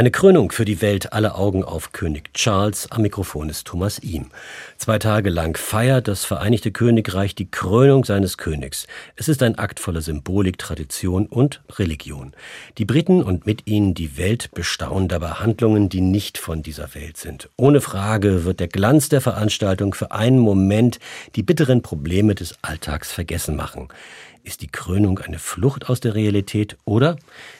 Eine Krönung für die Welt, alle Augen auf König Charles. Am Mikrofon ist Thomas Ihm. Zwei Tage lang feiert das Vereinigte Königreich die Krönung seines Königs. Es ist ein Akt voller Symbolik, Tradition und Religion. Die Briten und mit ihnen die Welt bestaunen dabei Handlungen, die nicht von dieser Welt sind. Ohne Frage wird der Glanz der Veranstaltung für einen Moment die bitteren Probleme des Alltags vergessen machen. Ist die Krönung eine Flucht aus der Realität oder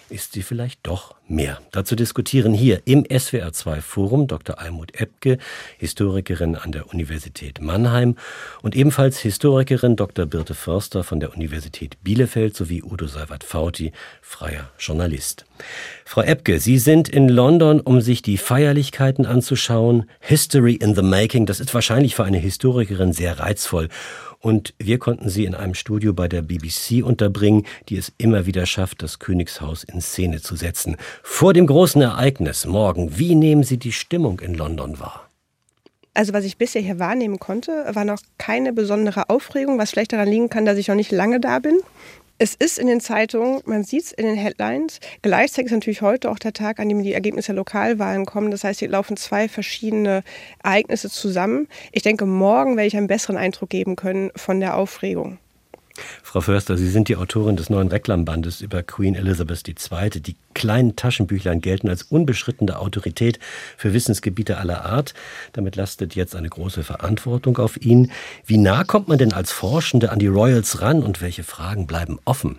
ist sie vielleicht doch mehr? Dazu diskutieren hier im SWR2 Forum Dr. Almut Ebke, Historikerin an der Universität Mannheim und ebenfalls Historikerin Dr. Birte Förster von der Universität Bielefeld sowie Udo Seiwert-Fauti, freier Journalist. Frau Ebke, Sie sind in London, um sich die Feierlichkeiten anzuschauen. History in the Making, das ist wahrscheinlich für eine Historikerin sehr reizvoll. Und wir konnten sie in einem Studio bei der BBC unterbringen, die es immer wieder schafft, das Königshaus in Szene zu setzen. Vor dem großen Ereignis morgen, wie nehmen Sie die Stimmung in London wahr? Also was ich bisher hier wahrnehmen konnte, war noch keine besondere Aufregung, was vielleicht daran liegen kann, dass ich noch nicht lange da bin. Es ist in den Zeitungen, man sieht es in den Headlines. Gleichzeitig ist natürlich heute auch der Tag, an dem die Ergebnisse der Lokalwahlen kommen. Das heißt, hier laufen zwei verschiedene Ereignisse zusammen. Ich denke, morgen werde ich einen besseren Eindruck geben können von der Aufregung. Frau Förster, Sie sind die Autorin des neuen Reklambandes über Queen Elizabeth II. Die kleinen Taschenbüchlein gelten als unbeschrittene Autorität für Wissensgebiete aller Art. Damit lastet jetzt eine große Verantwortung auf Ihnen. Wie nah kommt man denn als Forschende an die Royals ran und welche Fragen bleiben offen?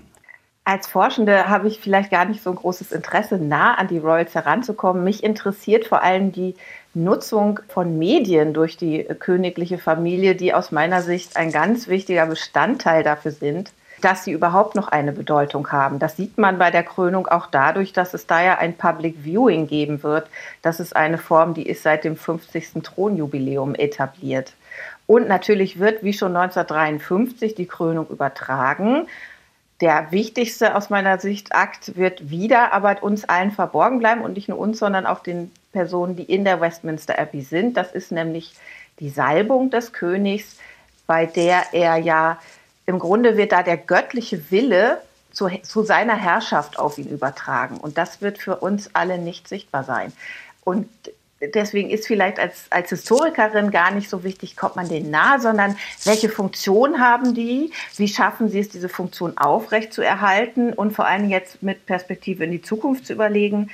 Als Forschende habe ich vielleicht gar nicht so ein großes Interesse, nah an die Royals heranzukommen. Mich interessiert vor allem die Nutzung von Medien durch die königliche Familie, die aus meiner Sicht ein ganz wichtiger Bestandteil dafür sind, dass sie überhaupt noch eine Bedeutung haben. Das sieht man bei der Krönung auch dadurch, dass es da ja ein Public Viewing geben wird. Das ist eine Form, die ist seit dem 50. Thronjubiläum etabliert. Und natürlich wird, wie schon 1953, die Krönung übertragen. Der wichtigste aus meiner Sicht Akt wird wieder aber uns allen verborgen bleiben und nicht nur uns, sondern auch den Personen, die in der Westminster Abbey sind. Das ist nämlich die Salbung des Königs, bei der er ja im Grunde wird da der göttliche Wille zu, zu seiner Herrschaft auf ihn übertragen. Und das wird für uns alle nicht sichtbar sein. Und deswegen ist vielleicht als, als Historikerin gar nicht so wichtig, kommt man denen nahe, sondern welche Funktion haben die? Wie schaffen sie es, diese Funktion aufrecht zu erhalten und vor allem jetzt mit Perspektive in die Zukunft zu überlegen,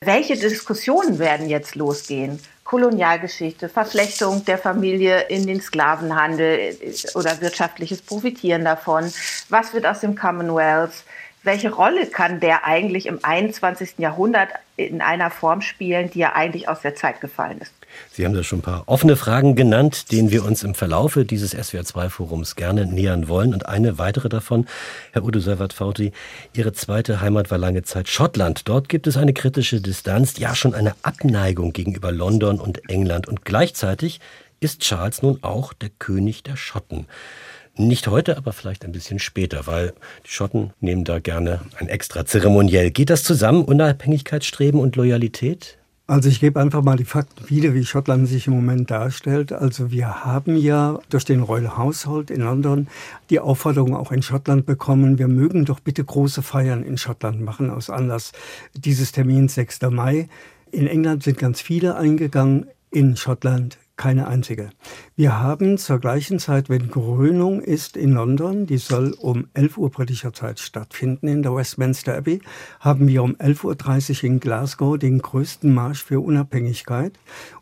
welche Diskussionen werden jetzt losgehen? Kolonialgeschichte, Verflechtung der Familie in den Sklavenhandel äh, oder wirtschaftliches Profitieren davon. Was wird aus dem Commonwealth? Welche Rolle kann der eigentlich im 21. Jahrhundert in einer Form spielen, die ja eigentlich aus der Zeit gefallen ist? Sie haben da schon ein paar offene Fragen genannt, denen wir uns im Verlaufe dieses SWR2-Forums gerne nähern wollen. Und eine weitere davon, Herr Udo Servat-Fauti, Ihre zweite Heimat war lange Zeit Schottland. Dort gibt es eine kritische Distanz, ja schon eine Abneigung gegenüber London und England. Und gleichzeitig ist Charles nun auch der König der Schotten. Nicht heute, aber vielleicht ein bisschen später, weil die Schotten nehmen da gerne ein extra zeremoniell. Geht das zusammen, Unabhängigkeitsstreben und Loyalität? Also ich gebe einfach mal die Fakten wieder, wie Schottland sich im Moment darstellt. Also wir haben ja durch den Royal Household in London die Aufforderung auch in Schottland bekommen, wir mögen doch bitte große Feiern in Schottland machen aus Anlass dieses Termins 6. Mai. In England sind ganz viele eingegangen, in Schottland keine einzige. Wir haben zur gleichen Zeit, wenn Krönung ist in London, die soll um 11 Uhr britischer Zeit stattfinden in der Westminster Abbey, haben wir um 11.30 Uhr in Glasgow den größten Marsch für Unabhängigkeit.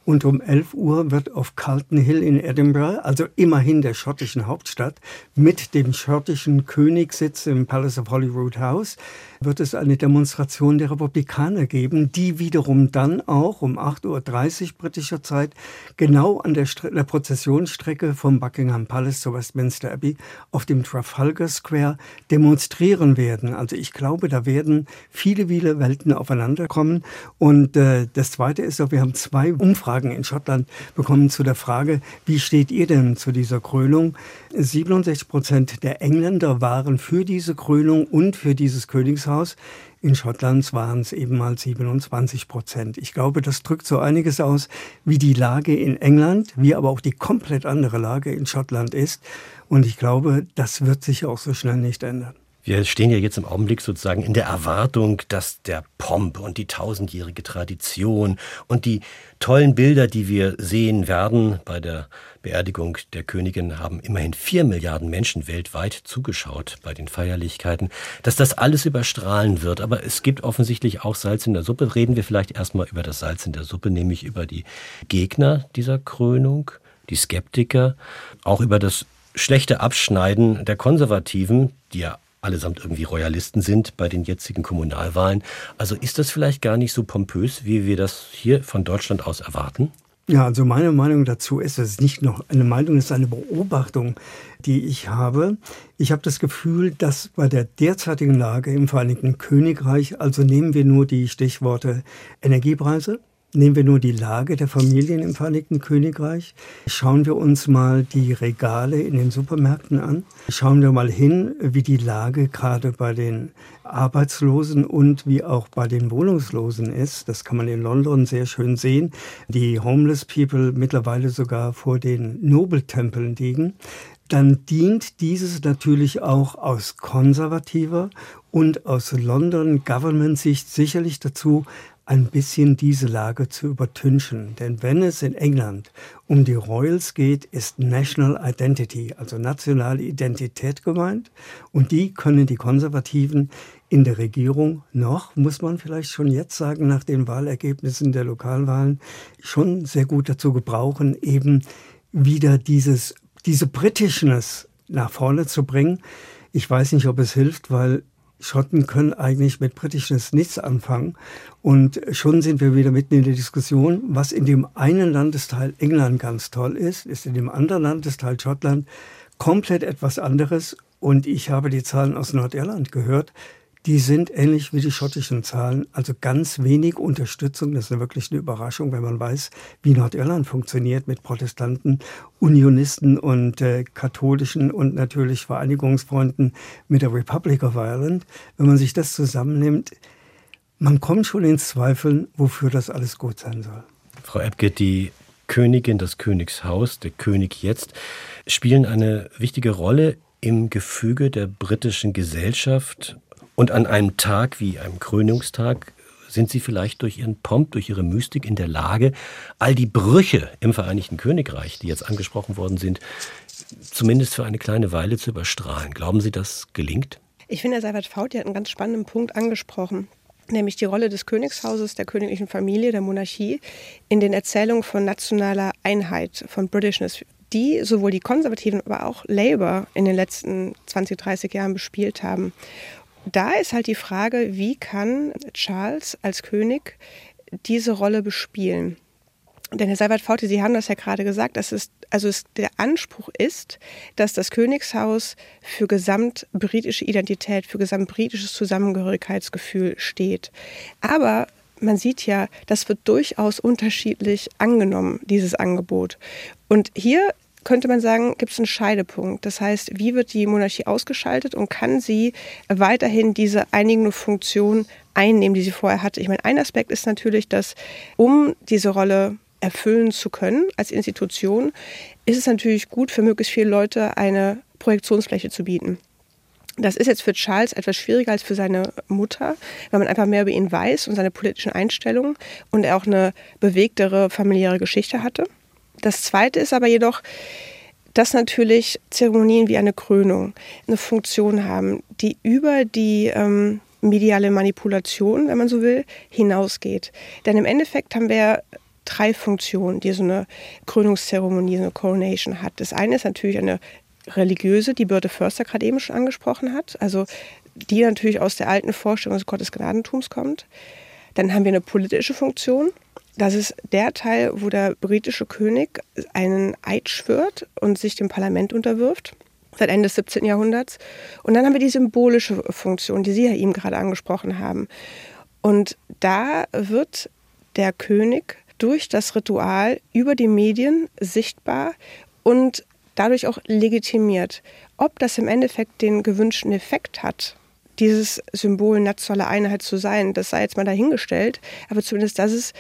Und um 11 Uhr wird auf Carlton Hill in Edinburgh, also immerhin der schottischen Hauptstadt, mit dem schottischen Königssitz im Palace of Holyrood House, wird es eine Demonstration der Republikaner geben, die wiederum dann auch um 8.30 Uhr britischer Zeit genau an der, der Prozessionsstrecke vom Buckingham Palace zur Westminster Abbey auf dem Trafalgar Square demonstrieren werden. Also ich glaube, da werden viele, viele Welten aufeinanderkommen. Und äh, das Zweite ist wir haben zwei Umfragen in Schottland bekommen zu der Frage, wie steht ihr denn zu dieser Krönung? 67 Prozent der Engländer waren für diese Krönung und für dieses Königshaus. In Schottland waren es eben mal 27 Prozent. Ich glaube, das drückt so einiges aus, wie die Lage in England, wie aber auch die komplett andere Lage in Schottland ist. Und ich glaube, das wird sich auch so schnell nicht ändern. Wir stehen ja jetzt im Augenblick sozusagen in der Erwartung, dass der Pomp und die tausendjährige Tradition und die tollen Bilder, die wir sehen werden bei der Beerdigung der Königin, haben immerhin vier Milliarden Menschen weltweit zugeschaut bei den Feierlichkeiten, dass das alles überstrahlen wird. Aber es gibt offensichtlich auch Salz in der Suppe. Reden wir vielleicht erstmal über das Salz in der Suppe, nämlich über die Gegner dieser Krönung, die Skeptiker, auch über das schlechte Abschneiden der Konservativen, die ja allesamt irgendwie Royalisten sind bei den jetzigen Kommunalwahlen. Also ist das vielleicht gar nicht so pompös, wie wir das hier von Deutschland aus erwarten? Ja, also meine Meinung dazu ist, es ist nicht noch eine Meinung, es ist eine Beobachtung, die ich habe. Ich habe das Gefühl, dass bei der derzeitigen Lage im Vereinigten Königreich, also nehmen wir nur die Stichworte Energiepreise, Nehmen wir nur die Lage der Familien im Vereinigten Königreich. Schauen wir uns mal die Regale in den Supermärkten an. Schauen wir mal hin, wie die Lage gerade bei den Arbeitslosen und wie auch bei den Wohnungslosen ist. Das kann man in London sehr schön sehen. Die Homeless People mittlerweile sogar vor den Nobeltempeln liegen dann dient dieses natürlich auch aus konservativer und aus London Government Sicht sicherlich dazu, ein bisschen diese Lage zu übertünchen. Denn wenn es in England um die Royals geht, ist National Identity, also nationale Identität gemeint. Und die können die Konservativen in der Regierung noch, muss man vielleicht schon jetzt sagen, nach den Wahlergebnissen der Lokalwahlen, schon sehr gut dazu gebrauchen, eben wieder dieses, diese Britishness nach vorne zu bringen. Ich weiß nicht, ob es hilft, weil Schotten können eigentlich mit Britisches nichts anfangen. Und schon sind wir wieder mitten in der Diskussion, was in dem einen Landesteil England ganz toll ist, ist in dem anderen Landesteil Schottland komplett etwas anderes. Und ich habe die Zahlen aus Nordirland gehört die sind ähnlich wie die schottischen Zahlen, also ganz wenig Unterstützung. Das ist wirklich eine Überraschung, wenn man weiß, wie Nordirland funktioniert mit Protestanten, Unionisten und äh, katholischen und natürlich Vereinigungsfreunden mit der Republic of Ireland. Wenn man sich das zusammennimmt, man kommt schon ins Zweifeln, wofür das alles gut sein soll. Frau Ebke, die Königin, das Königshaus, der König jetzt, spielen eine wichtige Rolle im Gefüge der britischen Gesellschaft und an einem Tag wie einem Krönungstag sind Sie vielleicht durch Ihren Pomp, durch Ihre Mystik in der Lage, all die Brüche im Vereinigten Königreich, die jetzt angesprochen worden sind, zumindest für eine kleine Weile zu überstrahlen. Glauben Sie, das gelingt? Ich finde, Herr Seibert Faut hat einen ganz spannenden Punkt angesprochen nämlich die Rolle des Königshauses, der königlichen Familie, der Monarchie in den Erzählungen von nationaler Einheit, von Britishness, die sowohl die Konservativen, aber auch Labour in den letzten 20, 30 Jahren bespielt haben da ist halt die Frage, wie kann Charles als König diese Rolle bespielen? Denn Herr Seibert Faute, Sie haben das ja gerade gesagt, dass es, also es, der Anspruch ist, dass das Königshaus für gesamtbritische Identität, für gesamtbritisches Zusammengehörigkeitsgefühl steht. Aber man sieht ja, das wird durchaus unterschiedlich angenommen, dieses Angebot. Und hier könnte man sagen, gibt es einen Scheidepunkt. Das heißt, wie wird die Monarchie ausgeschaltet und kann sie weiterhin diese einigende Funktion einnehmen, die sie vorher hatte? Ich meine, ein Aspekt ist natürlich, dass um diese Rolle erfüllen zu können als Institution, ist es natürlich gut für möglichst viele Leute eine Projektionsfläche zu bieten. Das ist jetzt für Charles etwas schwieriger als für seine Mutter, weil man einfach mehr über ihn weiß und seine politischen Einstellungen und er auch eine bewegtere familiäre Geschichte hatte. Das Zweite ist aber jedoch, dass natürlich Zeremonien wie eine Krönung eine Funktion haben, die über die ähm, mediale Manipulation, wenn man so will, hinausgeht. Denn im Endeffekt haben wir drei Funktionen, die so eine Krönungszeremonie, so eine Coronation hat. Das eine ist natürlich eine religiöse, die Birte Förster gerade eben schon angesprochen hat, also die natürlich aus der alten Vorstellung des Gottesgnadentums kommt. Dann haben wir eine politische Funktion, das ist der Teil, wo der britische König einen Eid schwört und sich dem Parlament unterwirft, seit Ende des 17. Jahrhunderts. Und dann haben wir die symbolische Funktion, die Sie ja eben gerade angesprochen haben. Und da wird der König durch das Ritual über die Medien sichtbar und dadurch auch legitimiert. Ob das im Endeffekt den gewünschten Effekt hat, dieses Symbol nationaler Einheit zu sein, das sei jetzt mal dahingestellt. Aber zumindest das ist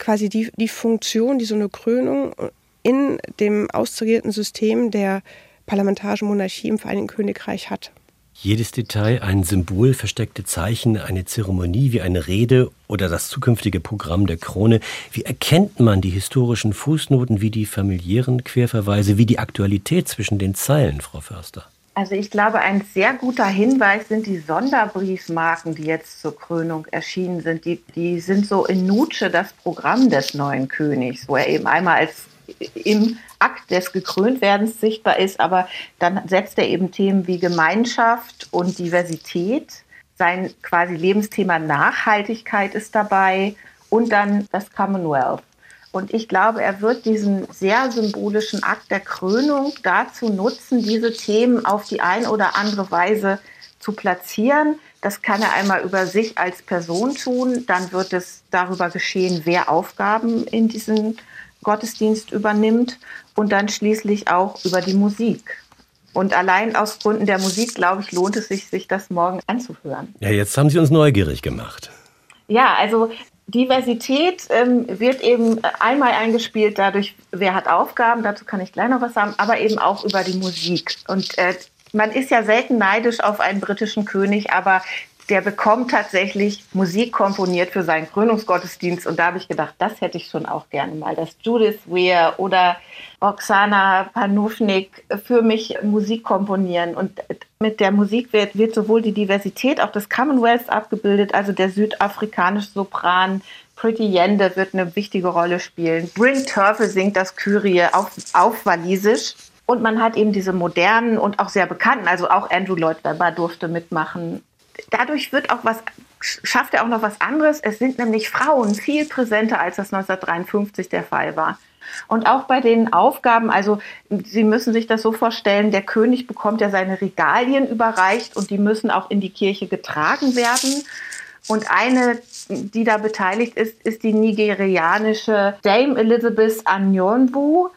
quasi die, die Funktion, die so eine Krönung in dem austarierten System der parlamentarischen Monarchie im Vereinigten Königreich hat. Jedes Detail, ein Symbol, versteckte Zeichen, eine Zeremonie wie eine Rede oder das zukünftige Programm der Krone. Wie erkennt man die historischen Fußnoten, wie die familiären Querverweise, wie die Aktualität zwischen den Zeilen, Frau Förster? Also ich glaube, ein sehr guter Hinweis sind die Sonderbriefmarken, die jetzt zur Krönung erschienen sind. Die, die sind so in Nutsche das Programm des neuen Königs, wo er eben einmal als im Akt des Gekröntwerdens sichtbar ist, aber dann setzt er eben Themen wie Gemeinschaft und Diversität. Sein quasi Lebensthema Nachhaltigkeit ist dabei und dann das Commonwealth. Und ich glaube, er wird diesen sehr symbolischen Akt der Krönung dazu nutzen, diese Themen auf die eine oder andere Weise zu platzieren. Das kann er einmal über sich als Person tun. Dann wird es darüber geschehen, wer Aufgaben in diesem Gottesdienst übernimmt und dann schließlich auch über die Musik. Und allein aus Gründen der Musik, glaube ich, lohnt es sich, sich das morgen anzuhören. Ja, jetzt haben Sie uns neugierig gemacht. Ja, also Diversität ähm, wird eben einmal eingespielt dadurch, wer hat Aufgaben, dazu kann ich gleich noch was sagen, aber eben auch über die Musik. Und äh, man ist ja selten neidisch auf einen britischen König, aber der bekommt tatsächlich Musik komponiert für seinen Krönungsgottesdienst. Und da habe ich gedacht, das hätte ich schon auch gerne mal, dass Judith Weir oder Oksana Panufnik für mich Musik komponieren. Und mit der Musik wird, wird sowohl die Diversität auch des Commonwealths abgebildet, also der südafrikanische Sopran Pretty Yende wird eine wichtige Rolle spielen. Bryn Turfel singt das Kyrie auf, auf Walisisch. Und man hat eben diese modernen und auch sehr bekannten, also auch Andrew Lloyd Webber durfte mitmachen, dadurch wird auch was, schafft er auch noch was anderes. Es sind nämlich Frauen viel präsenter, als das 1953 der Fall war. Und auch bei den Aufgaben, also Sie müssen sich das so vorstellen, der König bekommt ja seine Regalien überreicht und die müssen auch in die Kirche getragen werden. Und eine, die da beteiligt ist, ist die nigerianische Dame Elizabeth Anyonwu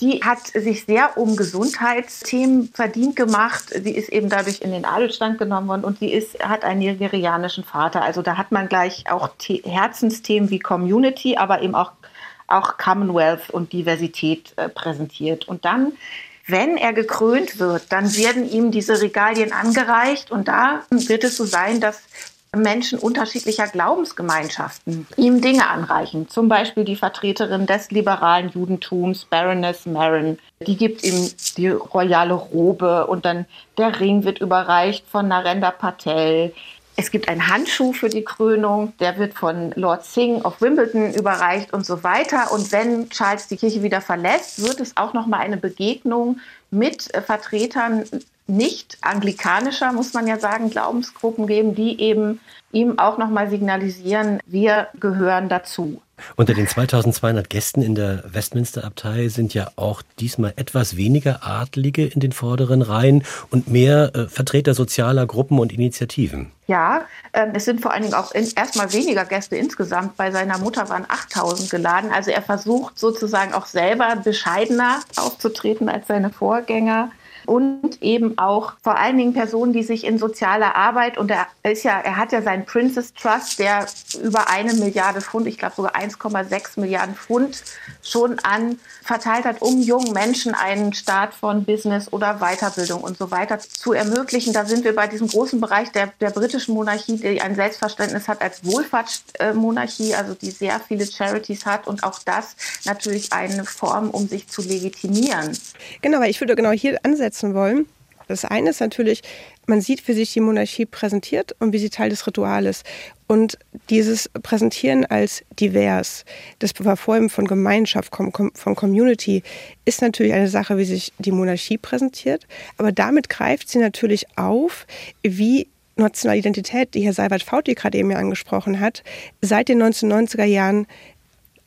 die hat sich sehr um Gesundheitsthemen verdient gemacht. Sie ist eben dadurch in den Adelstand genommen worden und sie ist, hat einen nigerianischen Vater. Also da hat man gleich auch Herzensthemen wie Community, aber eben auch, auch Commonwealth und Diversität äh, präsentiert. Und dann wenn er gekrönt wird, dann werden ihm diese Regalien angereicht und da wird es so sein, dass Menschen unterschiedlicher Glaubensgemeinschaften ihm Dinge anreichen. Zum Beispiel die Vertreterin des liberalen Judentums, Baroness Marin. Die gibt ihm die royale Robe und dann der Ring wird überreicht von Narendra Patel. Es gibt einen Handschuh für die Krönung, der wird von Lord Singh of Wimbledon überreicht und so weiter. Und wenn Charles die Kirche wieder verlässt, wird es auch noch mal eine Begegnung mit Vertretern nicht anglikanischer, muss man ja sagen, Glaubensgruppen geben, die eben ihm auch nochmal signalisieren, wir gehören dazu. Unter den 2200 Gästen in der Westminster-Abtei sind ja auch diesmal etwas weniger Adlige in den vorderen Reihen und mehr äh, Vertreter sozialer Gruppen und Initiativen. Ja, äh, es sind vor allen Dingen auch erstmal weniger Gäste insgesamt. Bei seiner Mutter waren 8000 geladen. Also er versucht sozusagen auch selber bescheidener aufzutreten als seine Vorgänger und eben auch vor allen Dingen Personen, die sich in sozialer Arbeit und er ist ja, er hat ja seinen Princess Trust, der über eine Milliarde Pfund, ich glaube sogar 1,6 Milliarden Pfund schon an verteilt hat, um jungen Menschen einen Start von Business oder Weiterbildung und so weiter zu ermöglichen. Da sind wir bei diesem großen Bereich der, der britischen Monarchie, die ein Selbstverständnis hat als Wohlfahrtsmonarchie, also die sehr viele Charities hat und auch das natürlich eine Form, um sich zu legitimieren. Genau, weil ich würde genau hier ansetzen umsetzen wollen. Das eine ist natürlich, man sieht, wie sich die Monarchie präsentiert und wie sie Teil des Rituales. Und dieses Präsentieren als divers, das Verfolgen von Gemeinschaft, von Community, ist natürlich eine Sache, wie sich die Monarchie präsentiert. Aber damit greift sie natürlich auf, wie nationale Identität, die Herr Seibert-Fauti gerade eben ja angesprochen hat, seit den 1990er Jahren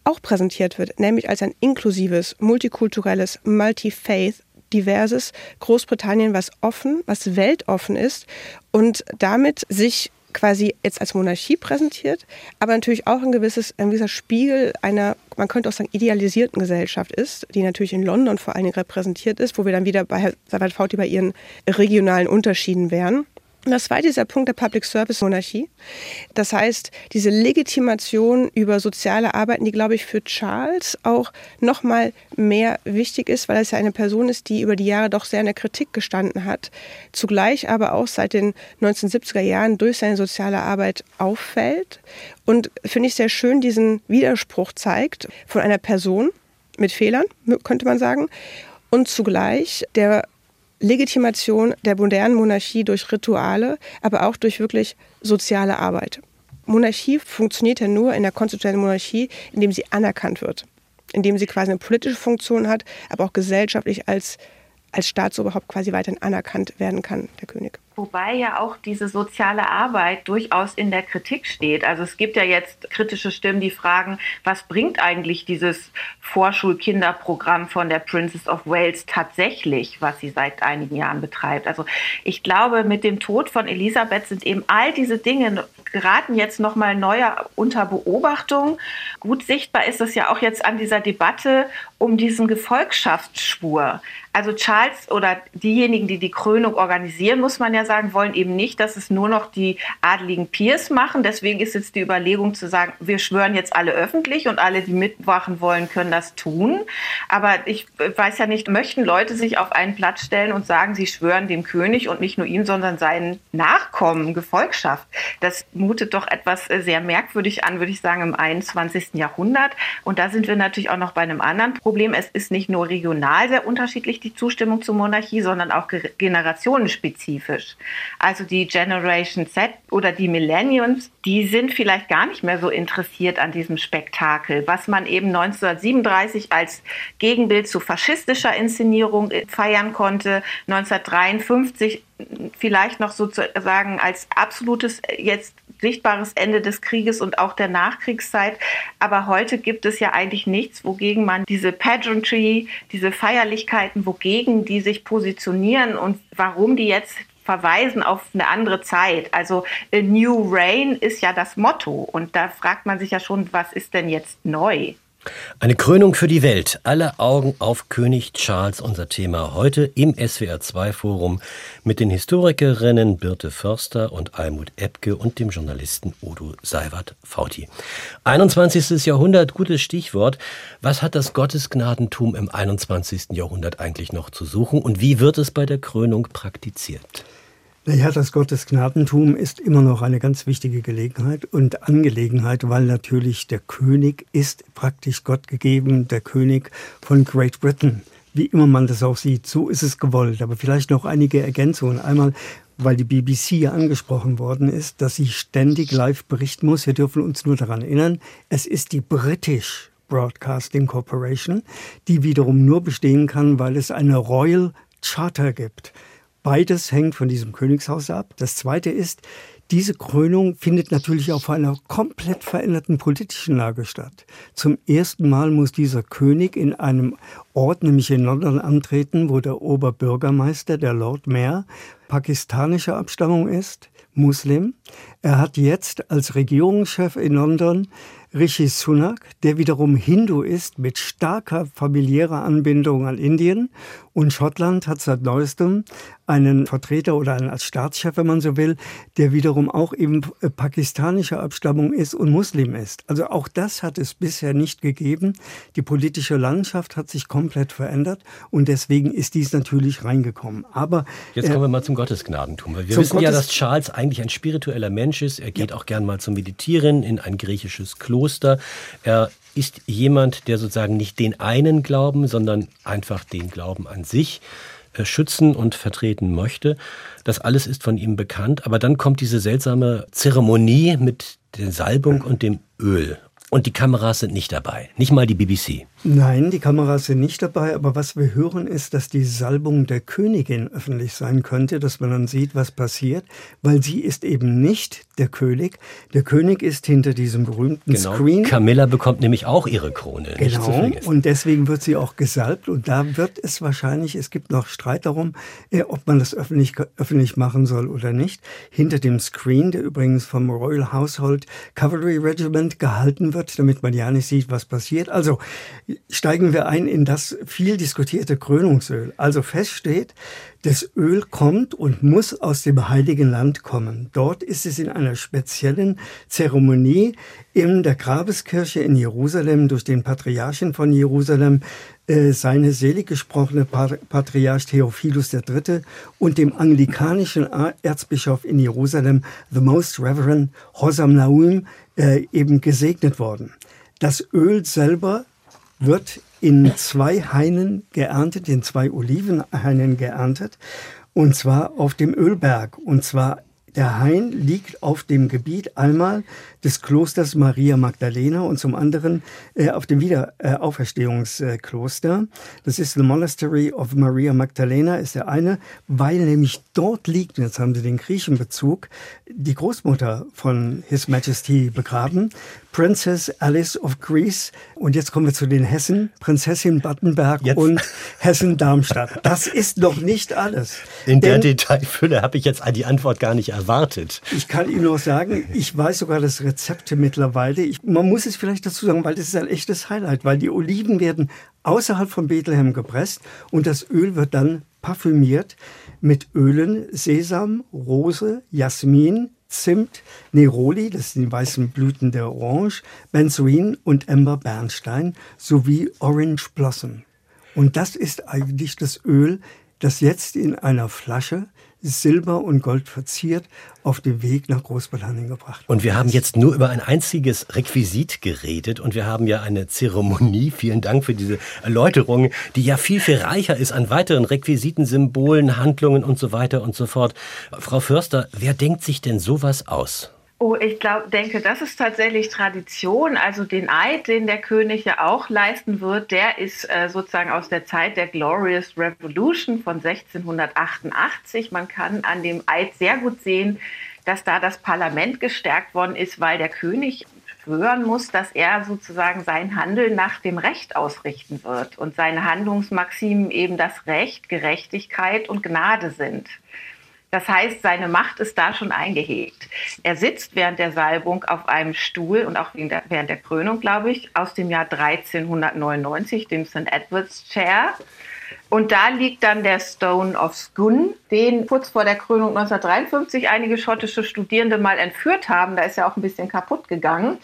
auch präsentiert wird, nämlich als ein inklusives, multikulturelles, multi-faith diverses Großbritannien, was offen, was weltoffen ist und damit sich quasi jetzt als Monarchie präsentiert, aber natürlich auch ein, gewisses, ein gewisser Spiegel einer, man könnte auch sagen, idealisierten Gesellschaft ist, die natürlich in London vor allen Dingen repräsentiert ist, wo wir dann wieder bei Herr Fauti bei ihren regionalen Unterschieden wären. Und das zweite ist der Punkt der Public Service Monarchie. Das heißt, diese Legitimation über soziale Arbeiten, die, glaube ich, für Charles auch noch mal mehr wichtig ist, weil er ja eine Person ist, die über die Jahre doch sehr in der Kritik gestanden hat, zugleich aber auch seit den 1970er Jahren durch seine soziale Arbeit auffällt und finde ich sehr schön diesen Widerspruch zeigt von einer Person mit Fehlern, könnte man sagen, und zugleich der Legitimation der modernen Monarchie durch Rituale, aber auch durch wirklich soziale Arbeit. Monarchie funktioniert ja nur in der konstitutionellen Monarchie, indem sie anerkannt wird, indem sie quasi eine politische Funktion hat, aber auch gesellschaftlich als, als Staatsoberhaupt quasi weiterhin anerkannt werden kann, der König. Wobei ja auch diese soziale Arbeit durchaus in der Kritik steht. Also es gibt ja jetzt kritische Stimmen, die fragen, was bringt eigentlich dieses Vorschulkinderprogramm von der Princess of Wales tatsächlich, was sie seit einigen Jahren betreibt. Also ich glaube, mit dem Tod von Elisabeth sind eben all diese Dinge geraten jetzt noch mal neuer unter Beobachtung. Gut sichtbar ist es ja auch jetzt an dieser Debatte um diesen Gefolgschaftsschwur. Also Charles oder diejenigen, die die Krönung organisieren, muss man ja sagen, wollen eben nicht, dass es nur noch die adligen Peers machen. Deswegen ist jetzt die Überlegung zu sagen, wir schwören jetzt alle öffentlich und alle, die mitwachen wollen, können das tun. Aber ich weiß ja nicht, möchten Leute sich auf einen Platz stellen und sagen, sie schwören dem König und nicht nur ihm, sondern seinen Nachkommen, Gefolgschaft. Das mutet doch etwas sehr merkwürdig an, würde ich sagen, im 21. Jahrhundert. Und da sind wir natürlich auch noch bei einem anderen Problem. Es ist nicht nur regional sehr unterschiedlich die Zustimmung zur Monarchie, sondern auch generationenspezifisch. Also die Generation Z oder die Millenniums, die sind vielleicht gar nicht mehr so interessiert an diesem Spektakel, was man eben 1937 als Gegenbild zu faschistischer Inszenierung feiern konnte, 1953 vielleicht noch sozusagen als absolutes jetzt sichtbares Ende des Krieges und auch der Nachkriegszeit. Aber heute gibt es ja eigentlich nichts, wogegen man diese Pageantry, diese Feierlichkeiten, wogegen die sich positionieren und warum die jetzt verweisen auf eine andere Zeit. Also New Reign ist ja das Motto. Und da fragt man sich ja schon, was ist denn jetzt neu? Eine Krönung für die Welt. Alle Augen auf König Charles, unser Thema heute im SWR2 Forum mit den Historikerinnen Birte Förster und Almut Ebke und dem Journalisten Udo Seiwert-Fauti. 21. Jahrhundert, gutes Stichwort. Was hat das Gottesgnadentum im 21. Jahrhundert eigentlich noch zu suchen und wie wird es bei der Krönung praktiziert? Naja, das Gottesgnadentum ist immer noch eine ganz wichtige Gelegenheit und Angelegenheit, weil natürlich der König ist praktisch Gott gegeben, der König von Great Britain. Wie immer man das auch sieht, so ist es gewollt. Aber vielleicht noch einige Ergänzungen. Einmal, weil die BBC angesprochen worden ist, dass sie ständig live berichten muss. Wir dürfen uns nur daran erinnern, es ist die British Broadcasting Corporation, die wiederum nur bestehen kann, weil es eine Royal Charter gibt. Beides hängt von diesem Königshaus ab. Das Zweite ist, diese Krönung findet natürlich auch vor einer komplett veränderten politischen Lage statt. Zum ersten Mal muss dieser König in einem Ort, nämlich in London, antreten, wo der Oberbürgermeister, der Lord Mayor, pakistanischer Abstammung ist, Muslim. Er hat jetzt als Regierungschef in London Rishi Sunak, der wiederum Hindu ist mit starker familiärer Anbindung an Indien. Und Schottland hat seit neuestem einen Vertreter oder einen als Staatschef, wenn man so will, der wiederum auch eben äh, pakistanischer Abstammung ist und Muslim ist. Also auch das hat es bisher nicht gegeben. Die politische Landschaft hat sich komplett verändert und deswegen ist dies natürlich reingekommen. Aber jetzt kommen wir mal zum Gottesgnadentum. Wir wissen Gottes ja, dass Charles eigentlich ein spiritueller Mensch ist. Er geht ja. auch gern mal zum Meditieren in ein griechisches Kloster. Er ist jemand, der sozusagen nicht den einen Glauben, sondern einfach den Glauben an sich äh, schützen und vertreten möchte. Das alles ist von ihm bekannt, aber dann kommt diese seltsame Zeremonie mit der Salbung und dem Öl. Und die Kameras sind nicht dabei, nicht mal die BBC. Nein, die Kameras sind nicht dabei, aber was wir hören ist, dass die Salbung der Königin öffentlich sein könnte, dass man dann sieht, was passiert, weil sie ist eben nicht der König. Der König ist hinter diesem berühmten genau. Screen. Camilla bekommt nämlich auch ihre Krone. Genau. Und deswegen wird sie auch gesalbt. Und da wird es wahrscheinlich, es gibt noch Streit darum, äh, ob man das öffentlich, öffentlich machen soll oder nicht. Hinter dem Screen, der übrigens vom Royal Household Cavalry Regiment gehalten wird, damit man ja nicht sieht, was passiert. Also steigen wir ein in das viel diskutierte Krönungsöl. Also fest steht, das Öl kommt und muss aus dem Heiligen Land kommen. Dort ist es in einer speziellen Zeremonie in der Grabeskirche in Jerusalem durch den Patriarchen von Jerusalem, äh, seine selig gesprochene Patriarch Theophilus III. und dem anglikanischen Erzbischof in Jerusalem, the Most Reverend Hosam Naum, äh, eben gesegnet worden. Das Öl selber wird in zwei Hainen geerntet, in zwei Olivenhainen geerntet, und zwar auf dem Ölberg. Und zwar der Hain liegt auf dem Gebiet einmal des Klosters Maria Magdalena und zum anderen äh, auf dem Wiederauferstehungskloster. Äh, das ist the Monastery of Maria Magdalena, ist der eine, weil nämlich dort liegt, jetzt haben Sie den Griechenbezug, die Großmutter von His Majesty begraben, Princess Alice of Greece. Und jetzt kommen wir zu den Hessen, Prinzessin Battenberg jetzt. und Hessen-Darmstadt. Das ist noch nicht alles. In der Detailfülle habe ich jetzt die Antwort gar nicht erwartet. Ich kann Ihnen nur sagen, ich weiß sogar das Rezepte mittlerweile. Ich, man muss es vielleicht dazu sagen, weil das ist ein echtes Highlight, weil die Oliven werden außerhalb von Bethlehem gepresst und das Öl wird dann parfümiert mit Ölen Sesam, Rose, Jasmin, Zimt, Neroli, das sind die weißen Blüten der Orange, Benzoin und Ember Bernstein sowie Orange Blossom. Und das ist eigentlich das Öl, das jetzt in einer Flasche Silber und Gold verziert auf dem Weg nach Großbritannien gebracht. Und wir haben jetzt nur über ein einziges Requisit geredet und wir haben ja eine Zeremonie, vielen Dank für diese Erläuterung, die ja viel, viel reicher ist an weiteren Requisiten, Symbolen, Handlungen und so weiter und so fort. Frau Förster, wer denkt sich denn sowas aus? Oh, ich glaube, denke, das ist tatsächlich Tradition. Also den Eid, den der König ja auch leisten wird, der ist äh, sozusagen aus der Zeit der Glorious Revolution von 1688. Man kann an dem Eid sehr gut sehen, dass da das Parlament gestärkt worden ist, weil der König schwören muss, dass er sozusagen sein Handeln nach dem Recht ausrichten wird und seine Handlungsmaximen eben das Recht, Gerechtigkeit und Gnade sind. Das heißt, seine Macht ist da schon eingehegt. Er sitzt während der Salbung auf einem Stuhl und auch während der Krönung, glaube ich, aus dem Jahr 1399, dem St. Edward's Chair. Und da liegt dann der Stone of Scone, den kurz vor der Krönung 1953 einige schottische Studierende mal entführt haben. Da ist ja auch ein bisschen kaputt gegangen.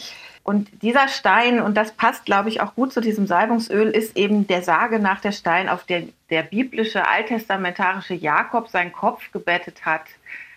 Und dieser Stein, und das passt, glaube ich, auch gut zu diesem Salbungsöl, ist eben der Sage nach der Stein, auf der der biblische, alttestamentarische Jakob seinen Kopf gebettet hat,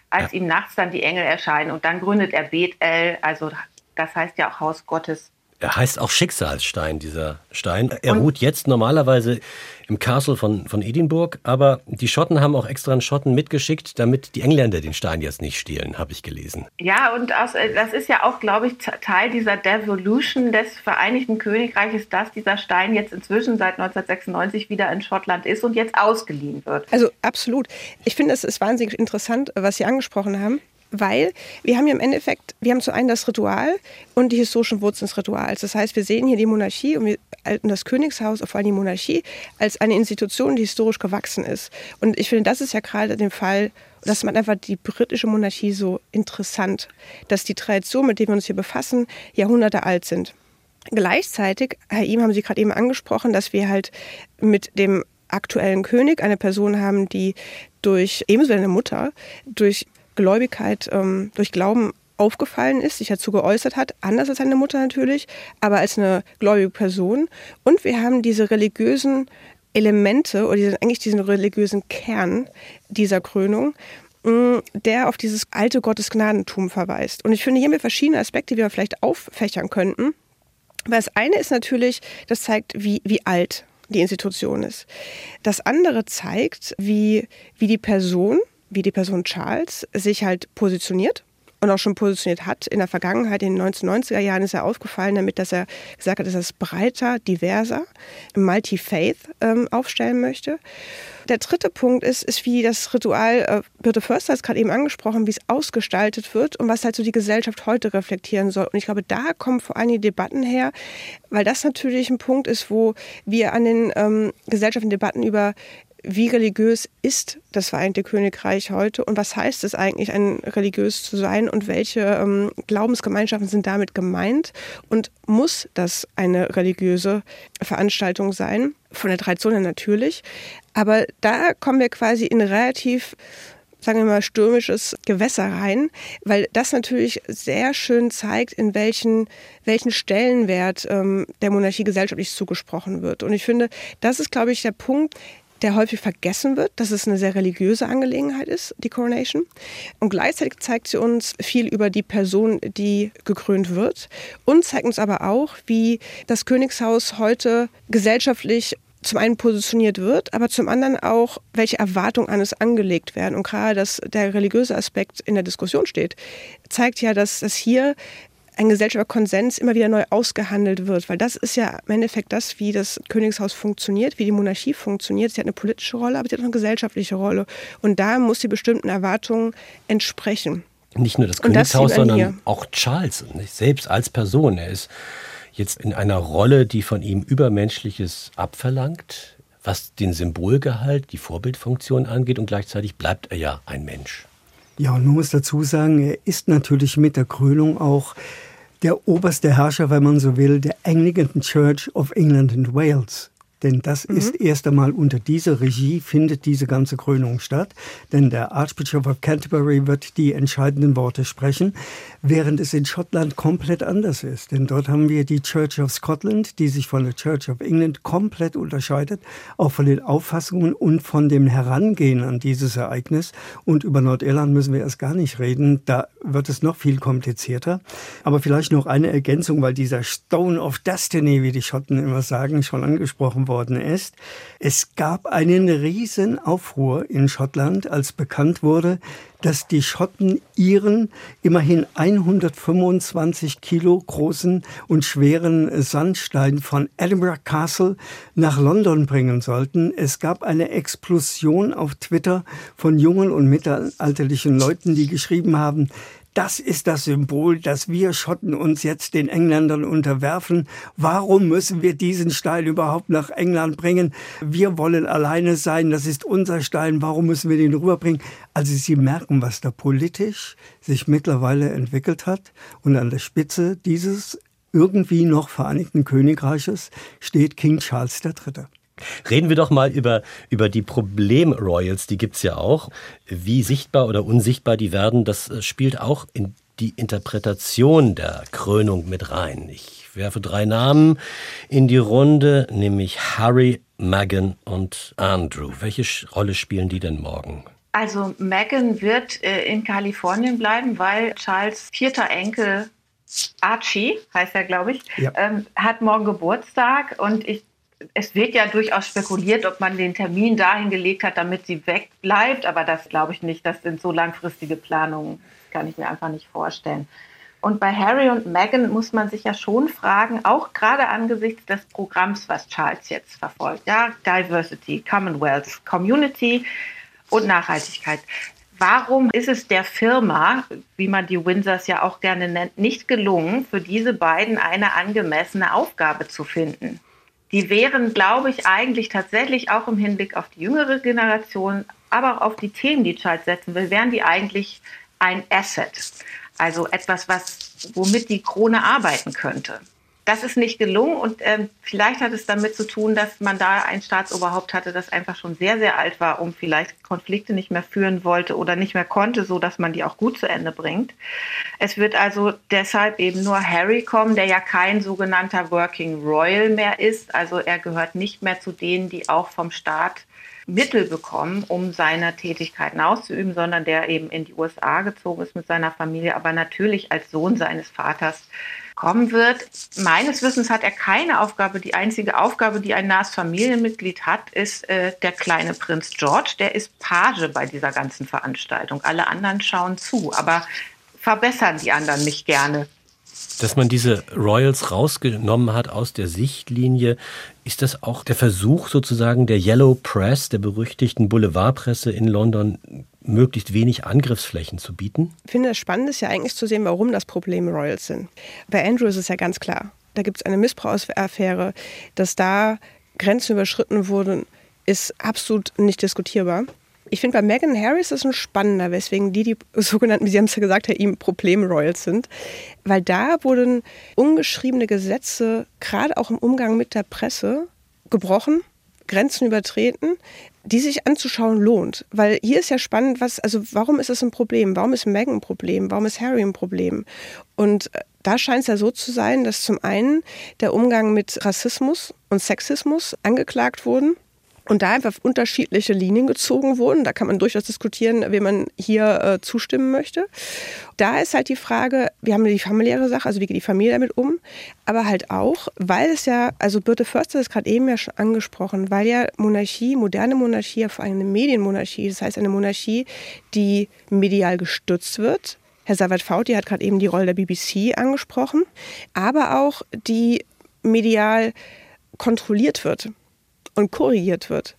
als ja. ihm nachts dann die Engel erscheinen. Und dann gründet er Bethel, also das heißt ja auch Haus Gottes er heißt auch Schicksalsstein, dieser Stein. Er ruht jetzt normalerweise im Castle von, von Edinburgh, aber die Schotten haben auch extra einen Schotten mitgeschickt, damit die Engländer den Stein jetzt nicht stehlen, habe ich gelesen. Ja, und aus, äh, das ist ja auch, glaube ich, Teil dieser Devolution des Vereinigten Königreiches, dass dieser Stein jetzt inzwischen seit 1996 wieder in Schottland ist und jetzt ausgeliehen wird. Also absolut. Ich finde, es ist wahnsinnig interessant, was Sie angesprochen haben weil wir haben ja im Endeffekt, wir haben zu einem das Ritual und die historischen Wurzeln des Rituals. Das heißt, wir sehen hier die Monarchie und, wir, und das Königshaus, vor allem die Monarchie, als eine Institution, die historisch gewachsen ist. Und ich finde, das ist ja gerade der Fall, dass man einfach die britische Monarchie so interessant, dass die Traditionen, mit denen wir uns hier befassen, Jahrhunderte alt sind. Gleichzeitig, Herr Ihm haben Sie gerade eben angesprochen, dass wir halt mit dem aktuellen König eine Person haben, die durch, ebenso eine Mutter, durch Gläubigkeit ähm, durch Glauben aufgefallen ist, sich dazu geäußert hat, anders als seine Mutter natürlich, aber als eine gläubige Person. Und wir haben diese religiösen Elemente oder diesen, eigentlich diesen religiösen Kern dieser Krönung, mm, der auf dieses alte Gottesgnadentum verweist. Und ich finde, hier haben wir verschiedene Aspekte, die wir vielleicht auffächern könnten. Weil das eine ist natürlich, das zeigt, wie, wie alt die Institution ist. Das andere zeigt, wie, wie die Person wie die Person Charles sich halt positioniert und auch schon positioniert hat. In der Vergangenheit, in den 1990er Jahren, ist er aufgefallen damit, dass er gesagt hat, dass er es breiter, diverser, multi-faith ähm, aufstellen möchte. Der dritte Punkt ist, ist wie das Ritual, äh, Birte Förster hat es gerade eben angesprochen, wie es ausgestaltet wird und was halt so die Gesellschaft heute reflektieren soll. Und ich glaube, da kommen vor allem die Debatten her, weil das natürlich ein Punkt ist, wo wir an den ähm, gesellschaftlichen Debatten über wie religiös ist das Vereinigte Königreich heute und was heißt es eigentlich, ein religiös zu sein und welche ähm, Glaubensgemeinschaften sind damit gemeint und muss das eine religiöse Veranstaltung sein? Von der Tradition her natürlich, aber da kommen wir quasi in relativ sagen wir mal, stürmisches Gewässer rein, weil das natürlich sehr schön zeigt, in welchen, welchen Stellenwert ähm, der Monarchie gesellschaftlich zugesprochen wird. Und ich finde, das ist, glaube ich, der Punkt, der häufig vergessen wird, dass es eine sehr religiöse Angelegenheit ist, die Coronation. Und gleichzeitig zeigt sie uns viel über die Person, die gekrönt wird und zeigt uns aber auch, wie das Königshaus heute gesellschaftlich zum einen positioniert wird, aber zum anderen auch, welche Erwartungen an es angelegt werden. Und gerade, dass der religiöse Aspekt in der Diskussion steht, zeigt ja, dass das hier ein gesellschaftlicher Konsens immer wieder neu ausgehandelt wird. Weil das ist ja im Endeffekt das, wie das Königshaus funktioniert, wie die Monarchie funktioniert. Sie hat eine politische Rolle, aber sie hat auch eine gesellschaftliche Rolle. Und da muss sie bestimmten Erwartungen entsprechen. Nicht nur das Königshaus, sondern hier. auch Charles selbst als Person. Er ist jetzt in einer Rolle, die von ihm Übermenschliches abverlangt, was den Symbolgehalt, die Vorbildfunktion angeht und gleichzeitig bleibt er ja ein Mensch. Ja, und man muss dazu sagen, er ist natürlich mit der Krönung auch der oberste Herrscher, wenn man so will, der Anglican Church of England and Wales. Denn das mhm. ist erst einmal unter dieser Regie findet diese ganze Krönung statt. Denn der Archbishop of Canterbury wird die entscheidenden Worte sprechen, während es in Schottland komplett anders ist. Denn dort haben wir die Church of Scotland, die sich von der Church of England komplett unterscheidet, auch von den Auffassungen und von dem Herangehen an dieses Ereignis. Und über Nordirland müssen wir erst gar nicht reden. Da wird es noch viel komplizierter. Aber vielleicht noch eine Ergänzung, weil dieser Stone of Destiny, wie die Schotten immer sagen, schon angesprochen worden ist. Es gab einen riesen Aufruhr in Schottland, als bekannt wurde, dass die Schotten ihren immerhin 125 Kilo großen und schweren Sandstein von Edinburgh Castle nach London bringen sollten. Es gab eine Explosion auf Twitter von jungen und mittelalterlichen Leuten, die geschrieben haben, das ist das Symbol, dass wir Schotten uns jetzt den Engländern unterwerfen. Warum müssen wir diesen Stein überhaupt nach England bringen? Wir wollen alleine sein, das ist unser Stein, warum müssen wir den rüberbringen? Also Sie merken, was da politisch sich mittlerweile entwickelt hat und an der Spitze dieses irgendwie noch Vereinigten Königreiches steht King Charles III. Reden wir doch mal über, über die Problem-Royals, die gibt es ja auch. Wie sichtbar oder unsichtbar die werden, das äh, spielt auch in die Interpretation der Krönung mit rein. Ich werfe drei Namen in die Runde, nämlich Harry, Meghan und Andrew. Welche Rolle spielen die denn morgen? Also Meghan wird äh, in Kalifornien bleiben, weil Charles vierter Enkel Archie, heißt er, glaube ich, ja. ähm, hat morgen Geburtstag und ich es wird ja durchaus spekuliert, ob man den Termin dahin gelegt hat, damit sie wegbleibt. Aber das glaube ich nicht. Das sind so langfristige Planungen. Das kann ich mir einfach nicht vorstellen. Und bei Harry und Meghan muss man sich ja schon fragen, auch gerade angesichts des Programms, was Charles jetzt verfolgt, ja, Diversity, Commonwealth, Community und Nachhaltigkeit. Warum ist es der Firma, wie man die Windsors ja auch gerne nennt, nicht gelungen, für diese beiden eine angemessene Aufgabe zu finden? Die wären, glaube ich, eigentlich tatsächlich auch im Hinblick auf die jüngere Generation, aber auch auf die Themen, die Charles setzen will, wären die eigentlich ein Asset. Also etwas, was, womit die Krone arbeiten könnte das ist nicht gelungen und ähm, vielleicht hat es damit zu tun, dass man da ein Staatsoberhaupt hatte, das einfach schon sehr, sehr alt war, um vielleicht Konflikte nicht mehr führen wollte oder nicht mehr konnte, so dass man die auch gut zu Ende bringt. Es wird also deshalb eben nur Harry kommen, der ja kein sogenannter Working Royal mehr ist. Also er gehört nicht mehr zu denen, die auch vom Staat Mittel bekommen, um seine Tätigkeiten auszuüben, sondern der eben in die USA gezogen ist mit seiner Familie, aber natürlich als Sohn seines Vaters kommen wird. Meines Wissens hat er keine Aufgabe. Die einzige Aufgabe, die ein nahes Familienmitglied hat, ist äh, der kleine Prinz George. Der ist Page bei dieser ganzen Veranstaltung. Alle anderen schauen zu. Aber verbessern die anderen nicht gerne. Dass man diese Royals rausgenommen hat aus der Sichtlinie, ist das auch der Versuch sozusagen der Yellow Press, der berüchtigten Boulevardpresse in London, möglichst wenig Angriffsflächen zu bieten? Ich finde, das Spannende ist ja eigentlich zu sehen, warum das Problem Royals sind. Bei Andrew ist es ja ganz klar. Da gibt es eine Missbrauchsaffäre, dass da Grenzen überschritten wurden, ist absolut nicht diskutierbar. Ich finde, bei Meghan Harris ist es ein spannender, weswegen die, die sogenannten, wie Sie haben es ja gesagt, Herr ihm Problem-Royals sind. Weil da wurden ungeschriebene Gesetze, gerade auch im Umgang mit der Presse, gebrochen, Grenzen übertreten, die sich anzuschauen lohnt. Weil hier ist ja spannend, was, also warum ist es ein Problem? Warum ist Meghan ein Problem? Warum ist Harry ein Problem? Und äh, da scheint es ja so zu sein, dass zum einen der Umgang mit Rassismus und Sexismus angeklagt wurden und da einfach unterschiedliche Linien gezogen wurden. Da kann man durchaus diskutieren, wem man hier äh, zustimmen möchte. Da ist halt die Frage, wir haben die familiäre Sache, also wie geht die Familie damit um, aber halt auch, weil es ja, also Birte Förster hat es gerade eben ja schon angesprochen, weil ja Monarchie, moderne Monarchie ja vor allem eine Medienmonarchie, das heißt eine Monarchie, die medial gestützt wird, Herr Savat Fauti hat gerade eben die Rolle der BBC angesprochen, aber auch die medial kontrolliert wird und korrigiert wird.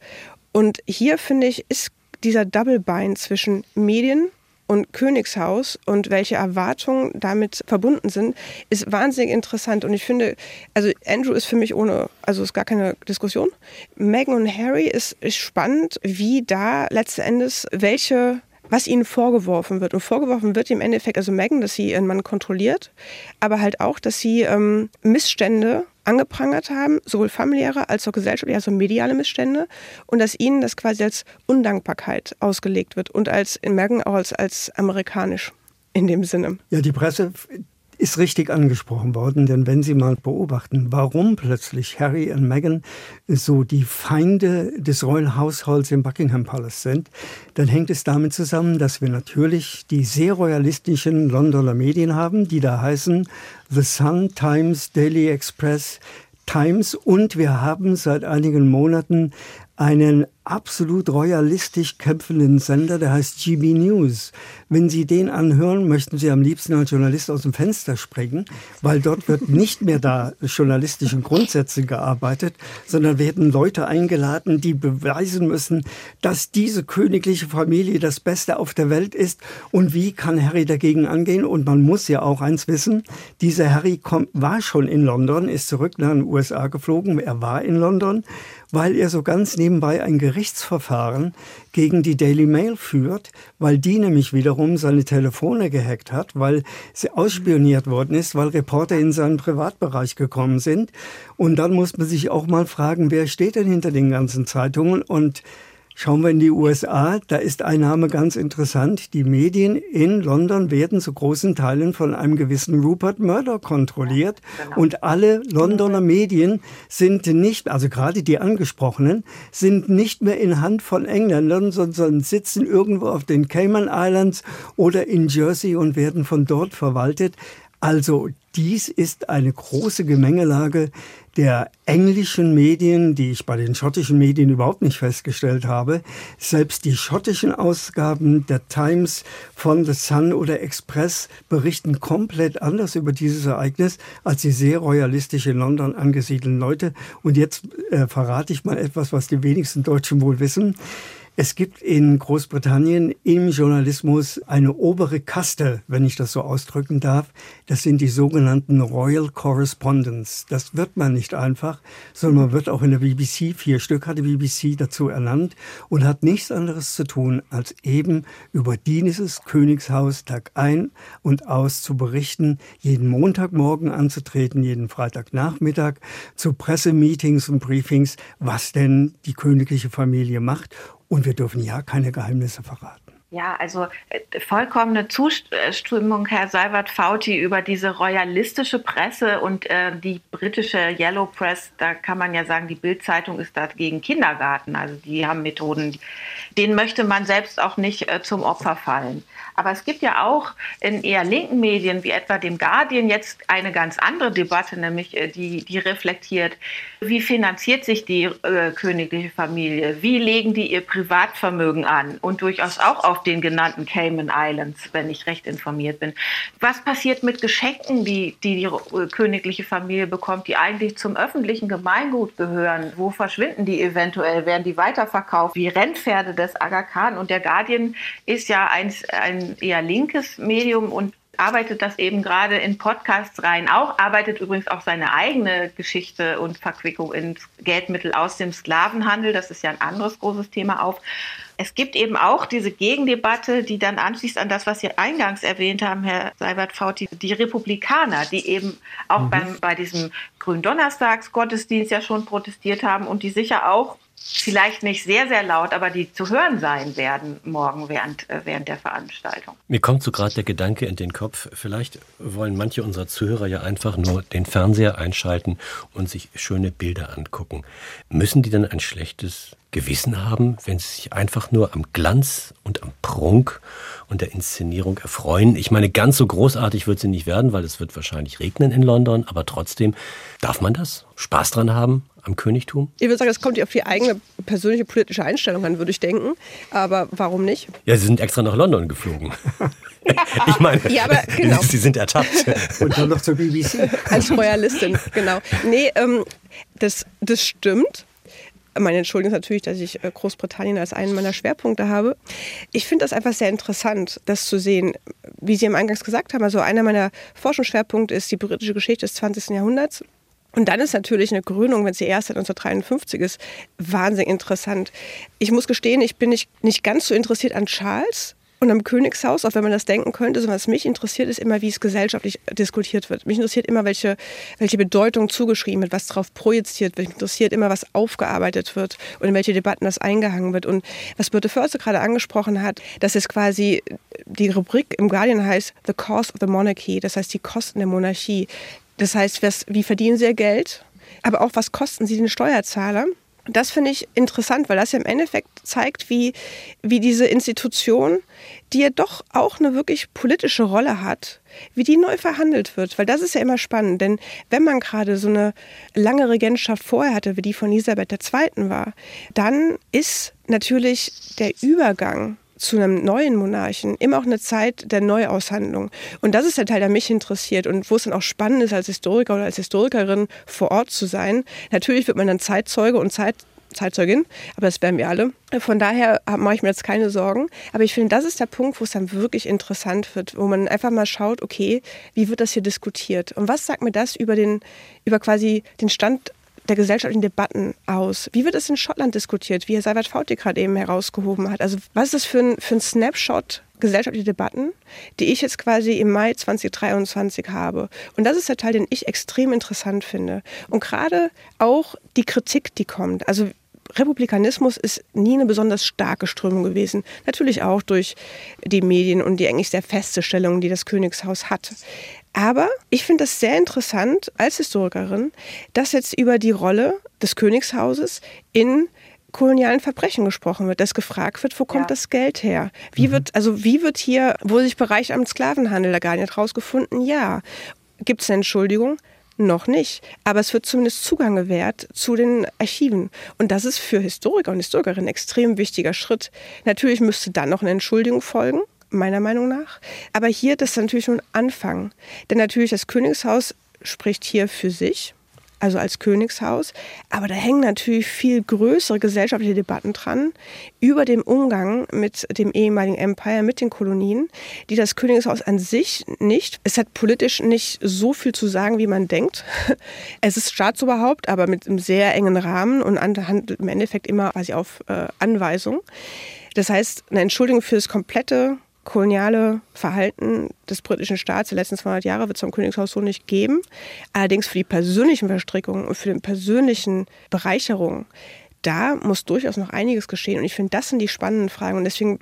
Und hier finde ich, ist dieser Double Bind zwischen Medien und Königshaus und welche Erwartungen damit verbunden sind, ist wahnsinnig interessant. Und ich finde, also Andrew ist für mich ohne, also ist gar keine Diskussion. Meghan und Harry ist, ist spannend, wie da letzten Endes welche was ihnen vorgeworfen wird. Und vorgeworfen wird im Endeffekt, also Meghan, dass sie ihren Mann kontrolliert, aber halt auch, dass sie ähm, Missstände angeprangert haben, sowohl familiäre als auch gesellschaftliche, also mediale Missstände, und dass ihnen das quasi als Undankbarkeit ausgelegt wird und als in Merken auch als, als amerikanisch in dem Sinne. Ja, die Presse ist richtig angesprochen worden, denn wenn Sie mal beobachten, warum plötzlich Harry und Meghan so die Feinde des Royal Households im Buckingham Palace sind, dann hängt es damit zusammen, dass wir natürlich die sehr royalistischen Londoner Medien haben, die da heißen The Sun, Times, Daily Express, Times. Und wir haben seit einigen Monaten einen absolut royalistisch kämpfenden Sender, der heißt GB News. Wenn Sie den anhören, möchten Sie am liebsten als Journalist aus dem Fenster springen, weil dort wird nicht mehr da journalistischen Grundsätzen gearbeitet, sondern werden Leute eingeladen, die beweisen müssen, dass diese königliche Familie das Beste auf der Welt ist und wie kann Harry dagegen angehen. Und man muss ja auch eins wissen, dieser Harry kommt, war schon in London, ist zurück nach den USA geflogen, er war in London, weil er so ganz nebenbei ein Gerichtsverfahren gegen die Daily Mail führt, weil die nämlich wiederum seine Telefone gehackt hat, weil sie ausspioniert worden ist, weil Reporter in seinen Privatbereich gekommen sind. Und dann muss man sich auch mal fragen, wer steht denn hinter den ganzen Zeitungen und Schauen wir in die USA, da ist ein Name ganz interessant. Die Medien in London werden zu großen Teilen von einem gewissen Rupert Murdoch kontrolliert. Genau. Und alle Londoner Medien sind nicht, also gerade die angesprochenen, sind nicht mehr in Hand von Engländern, sondern sitzen irgendwo auf den Cayman Islands oder in Jersey und werden von dort verwaltet. Also dies ist eine große Gemengelage der englischen Medien, die ich bei den schottischen Medien überhaupt nicht festgestellt habe. Selbst die schottischen Ausgaben der Times von The Sun oder Express berichten komplett anders über dieses Ereignis als die sehr royalistisch in London angesiedelten Leute. Und jetzt äh, verrate ich mal etwas, was die wenigsten Deutschen wohl wissen. Es gibt in Großbritannien im Journalismus eine obere Kaste, wenn ich das so ausdrücken darf. Das sind die sogenannten Royal Correspondents. Das wird man nicht einfach, sondern man wird auch in der BBC, vier Stück hat die BBC dazu ernannt und hat nichts anderes zu tun, als eben über dieses Königshaus Tag ein und aus zu berichten, jeden Montagmorgen anzutreten, jeden Freitagnachmittag zu Pressemeetings und Briefings, was denn die königliche Familie macht und wir dürfen ja keine Geheimnisse verraten. Ja, also äh, vollkommene Zustimmung, Herr Seibert-Fauti, über diese royalistische Presse und äh, die britische Yellow Press. Da kann man ja sagen, die Bild-Zeitung ist dagegen Kindergarten. Also die haben Methoden, denen möchte man selbst auch nicht äh, zum Opfer fallen. Aber es gibt ja auch in eher linken Medien, wie etwa dem Guardian, jetzt eine ganz andere Debatte, nämlich äh, die, die reflektiert, wie finanziert sich die äh, königliche Familie, wie legen die ihr Privatvermögen an und durchaus auch auf den genannten Cayman Islands, wenn ich recht informiert bin. Was passiert mit Geschenken, die die, die äh, königliche Familie bekommt, die eigentlich zum öffentlichen Gemeingut gehören? Wo verschwinden die eventuell? Werden die weiterverkauft? Wie Rennpferde des Aga Khan? Und der Guardian ist ja ein, ein eher linkes Medium und arbeitet das eben gerade in Podcasts rein auch, arbeitet übrigens auch seine eigene Geschichte und Verquickung in Geldmittel aus dem Sklavenhandel. Das ist ja ein anderes großes Thema auf. Es gibt eben auch diese Gegendebatte, die dann anschließt an das, was Sie eingangs erwähnt haben, Herr Seibert-Fauti, die Republikaner, die eben auch mhm. beim, bei diesem Gründonnerstagsgottesdienst ja schon protestiert haben und die sicher auch vielleicht nicht sehr, sehr laut, aber die zu hören sein werden morgen während, äh, während der Veranstaltung. Mir kommt so gerade der Gedanke in den Kopf, vielleicht wollen manche unserer Zuhörer ja einfach nur den Fernseher einschalten und sich schöne Bilder angucken. Müssen die dann ein schlechtes Gewissen haben, wenn sie sich einfach nur am Glanz und am Prunk und der Inszenierung erfreuen. Ich meine, ganz so großartig wird sie nicht werden, weil es wird wahrscheinlich regnen in London, aber trotzdem, darf man das? Spaß dran haben am Königtum? Ich würde sagen, es kommt auf die eigene persönliche politische Einstellung an, würde ich denken. Aber warum nicht? Ja, Sie sind extra nach London geflogen. ich meine, ja, aber genau. Sie sind ertappt. Und dann noch zur BBC. Als Royalistin, genau. Nee, ähm, das, das stimmt. Meine Entschuldigung ist natürlich, dass ich äh, Großbritannien als einen meiner Schwerpunkte habe. Ich finde das einfach sehr interessant, das zu sehen, wie Sie am Eingangs gesagt haben. Also einer meiner Forschungsschwerpunkte ist die britische Geschichte des 20. Jahrhunderts. Und dann ist natürlich eine Krönung, wenn sie erst seit 1953 ist, wahnsinnig interessant. Ich muss gestehen, ich bin nicht, nicht ganz so interessiert an Charles, und am Königshaus, auch wenn man das denken könnte, so was mich interessiert, ist immer, wie es gesellschaftlich diskutiert wird. Mich interessiert immer, welche, welche Bedeutung zugeschrieben wird, was darauf projiziert wird. Mich interessiert immer, was aufgearbeitet wird und in welche Debatten das eingehangen wird. Und was Birte Förster gerade angesprochen hat, dass es quasi die Rubrik im Guardian heißt The Cost of the Monarchy, das heißt die Kosten der Monarchie. Das heißt, was, wie verdienen sie ihr Geld, aber auch was kosten sie den Steuerzahler. Das finde ich interessant, weil das ja im Endeffekt zeigt, wie, wie diese Institution, die ja doch auch eine wirklich politische Rolle hat, wie die neu verhandelt wird. Weil das ist ja immer spannend, denn wenn man gerade so eine lange Regentschaft vorher hatte, wie die von Elisabeth II. war, dann ist natürlich der Übergang zu einem neuen Monarchen immer auch eine Zeit der Neuaushandlung. Und das ist der Teil, der mich interessiert und wo es dann auch spannend ist, als Historiker oder als Historikerin vor Ort zu sein. Natürlich wird man dann Zeitzeuge und Zeit, Zeitzeugin, aber das werden wir alle. Von daher mache ich mir jetzt keine Sorgen. Aber ich finde, das ist der Punkt, wo es dann wirklich interessant wird, wo man einfach mal schaut, okay, wie wird das hier diskutiert? Und was sagt mir das über den, über quasi den Stand der gesellschaftlichen Debatten aus? Wie wird es in Schottland diskutiert, wie Herr Seibert Fauti gerade eben herausgehoben hat? Also was ist das für ein, für ein Snapshot gesellschaftliche Debatten, die ich jetzt quasi im Mai 2023 habe. Und das ist der Teil, den ich extrem interessant finde. Und gerade auch die Kritik, die kommt. Also Republikanismus ist nie eine besonders starke Strömung gewesen. Natürlich auch durch die Medien und die eigentlich sehr feste Stellung, die das Königshaus hat. Aber ich finde das sehr interessant als Historikerin, dass jetzt über die Rolle des Königshauses in kolonialen Verbrechen gesprochen wird, dass gefragt wird, wo kommt ja. das Geld her? Wie mhm. wird, also wie wird hier, wurde sich Bereich am Sklavenhandel da gar nicht rausgefunden? Ja. Gibt es eine Entschuldigung? Noch nicht. Aber es wird zumindest Zugang gewährt zu den Archiven. Und das ist für Historiker und Historikerinnen ein extrem wichtiger Schritt. Natürlich müsste dann noch eine Entschuldigung folgen meiner Meinung nach. Aber hier, das ist natürlich nur ein Anfang. Denn natürlich das Königshaus spricht hier für sich, also als Königshaus. Aber da hängen natürlich viel größere gesellschaftliche Debatten dran über den Umgang mit dem ehemaligen Empire, mit den Kolonien, die das Königshaus an sich nicht, es hat politisch nicht so viel zu sagen, wie man denkt. Es ist Staatsoberhaupt, aber mit einem sehr engen Rahmen und handelt im Endeffekt immer quasi auf äh, Anweisung. Das heißt, eine Entschuldigung für das komplette koloniale Verhalten des britischen Staats der letzten 200 Jahre wird es vom Königshaus so nicht geben. Allerdings für die persönlichen Verstrickungen und für die persönlichen Bereicherungen, da muss durchaus noch einiges geschehen. Und ich finde, das sind die spannenden Fragen. Und deswegen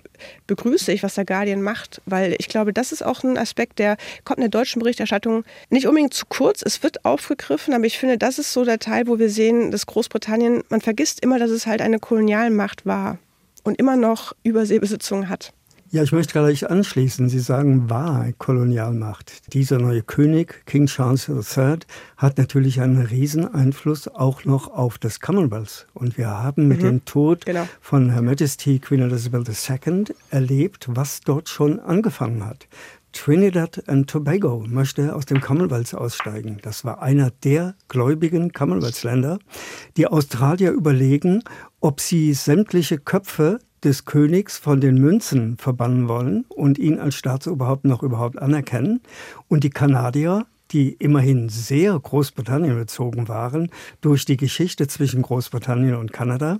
begrüße ich, was der Guardian macht, weil ich glaube, das ist auch ein Aspekt, der kommt in der deutschen Berichterstattung nicht unbedingt zu kurz. Es wird aufgegriffen, aber ich finde, das ist so der Teil, wo wir sehen, dass Großbritannien, man vergisst immer, dass es halt eine Kolonialmacht war und immer noch Überseebesitzungen hat. Ja, ich möchte gleich anschließen. Sie sagen, war Kolonialmacht. Dieser neue König, King Charles III, hat natürlich einen riesen Einfluss auch noch auf das Commonwealth. Und wir haben mit mhm, dem Tod genau. von Her Majesty Queen Elizabeth II erlebt, was dort schon angefangen hat. Trinidad and Tobago möchte aus dem Commonwealth aussteigen. Das war einer der gläubigen Commonwealth-Länder. Die Australier überlegen, ob sie sämtliche Köpfe des Königs von den Münzen verbannen wollen und ihn als Staatsoberhaupt noch überhaupt anerkennen. Und die Kanadier, die immerhin sehr Großbritannien bezogen waren, durch die Geschichte zwischen Großbritannien und Kanada,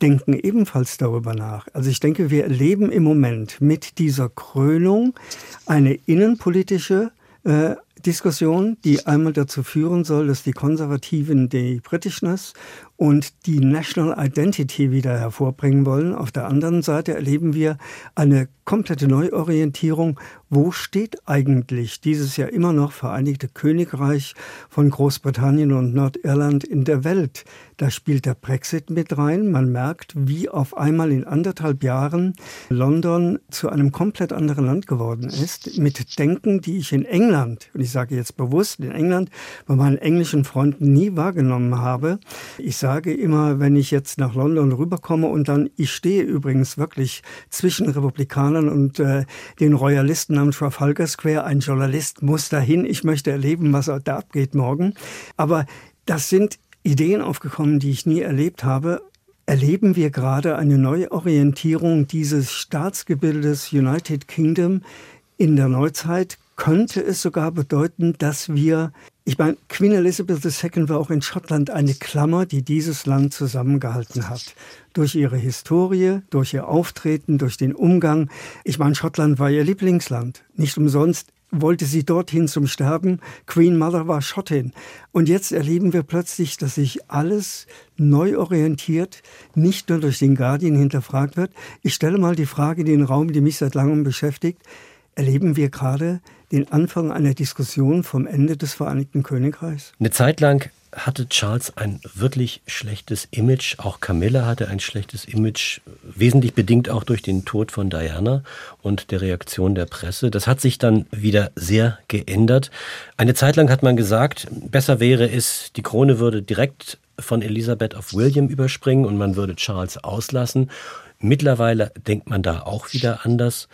denken ebenfalls darüber nach. Also ich denke, wir erleben im Moment mit dieser Krönung eine innenpolitische äh, Diskussion, die einmal dazu führen soll, dass die Konservativen die Britishness und die National Identity wieder hervorbringen wollen. Auf der anderen Seite erleben wir eine komplette Neuorientierung. Wo steht eigentlich dieses Jahr immer noch Vereinigte Königreich von Großbritannien und Nordirland in der Welt? Da spielt der Brexit mit rein. Man merkt, wie auf einmal in anderthalb Jahren London zu einem komplett anderen Land geworden ist, mit Denken, die ich in England, und ich sage jetzt bewusst in England, bei meinen englischen Freunden nie wahrgenommen habe. Ich sage immer, wenn ich jetzt nach London rüberkomme und dann, ich stehe übrigens wirklich zwischen Republikanern und äh, den Royalisten am Trafalgar Square. Ein Journalist muss dahin. Ich möchte erleben, was da abgeht morgen. Aber das sind Ideen aufgekommen, die ich nie erlebt habe. Erleben wir gerade eine Neuorientierung dieses Staatsgebildes United Kingdom in der Neuzeit? Könnte es sogar bedeuten, dass wir, ich meine, Queen Elizabeth II war auch in Schottland eine Klammer, die dieses Land zusammengehalten hat. Durch ihre Historie, durch ihr Auftreten, durch den Umgang. Ich meine, Schottland war ihr Lieblingsland. Nicht umsonst wollte sie dorthin zum Sterben. Queen Mother war Schottin. Und jetzt erleben wir plötzlich, dass sich alles neu orientiert, nicht nur durch den Guardian hinterfragt wird. Ich stelle mal die Frage in den Raum, die mich seit langem beschäftigt. Erleben wir gerade den Anfang einer Diskussion vom Ende des Vereinigten Königreichs? Eine Zeit lang hatte Charles ein wirklich schlechtes Image. Auch Camilla hatte ein schlechtes Image, wesentlich bedingt auch durch den Tod von Diana und der Reaktion der Presse. Das hat sich dann wieder sehr geändert. Eine Zeit lang hat man gesagt, besser wäre es, die Krone würde direkt von Elisabeth auf William überspringen und man würde Charles auslassen. Mittlerweile denkt man da auch wieder anders.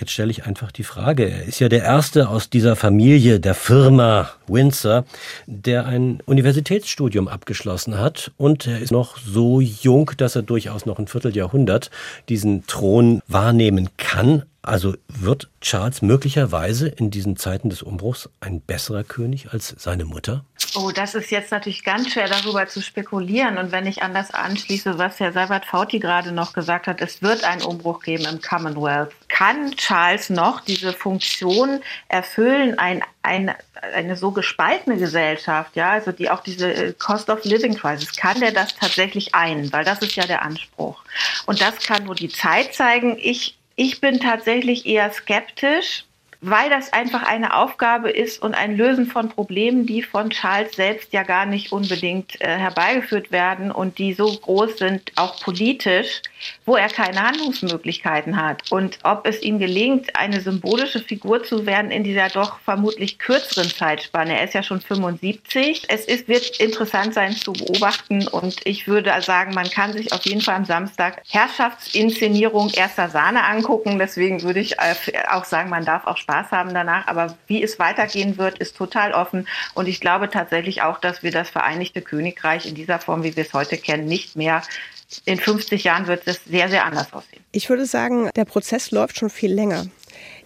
Jetzt stelle ich einfach die Frage. Er ist ja der erste aus dieser Familie, der Firma Windsor, der ein Universitätsstudium abgeschlossen hat. Und er ist noch so jung, dass er durchaus noch ein Vierteljahrhundert diesen Thron wahrnehmen kann. Also wird Charles möglicherweise in diesen Zeiten des Umbruchs ein besserer König als seine Mutter? Oh, das ist jetzt natürlich ganz schwer darüber zu spekulieren. Und wenn ich an das anschließe, was Herr Seibert Fauti gerade noch gesagt hat, es wird einen Umbruch geben im Commonwealth. Kann Charles noch diese Funktion erfüllen, ein, ein, eine so gespaltene Gesellschaft, ja, also die auch diese äh, Cost of Living Crisis, kann der das tatsächlich ein? Weil das ist ja der Anspruch. Und das kann nur die Zeit zeigen. Ich ich bin tatsächlich eher skeptisch, weil das einfach eine Aufgabe ist und ein Lösen von Problemen, die von Charles selbst ja gar nicht unbedingt äh, herbeigeführt werden und die so groß sind, auch politisch, wo er keine Handlungsmöglichkeiten hat. Und ob es ihm gelingt, eine symbolische Figur zu werden in dieser doch vermutlich kürzeren Zeitspanne. Er ist ja schon 75. Es ist, wird interessant sein zu beobachten und ich würde sagen, man kann sich auf jeden Fall am Samstag Herrschaftsinszenierung erster Sahne angucken. Deswegen würde ich auch sagen, man darf auch Spaß haben danach. Aber wie es weitergehen wird, ist total offen. Und ich glaube tatsächlich auch, dass wir das Vereinigte Königreich in dieser Form, wie wir es heute kennen, nicht mehr in 50 Jahren wird es sehr, sehr anders aussehen. Ich würde sagen, der Prozess läuft schon viel länger.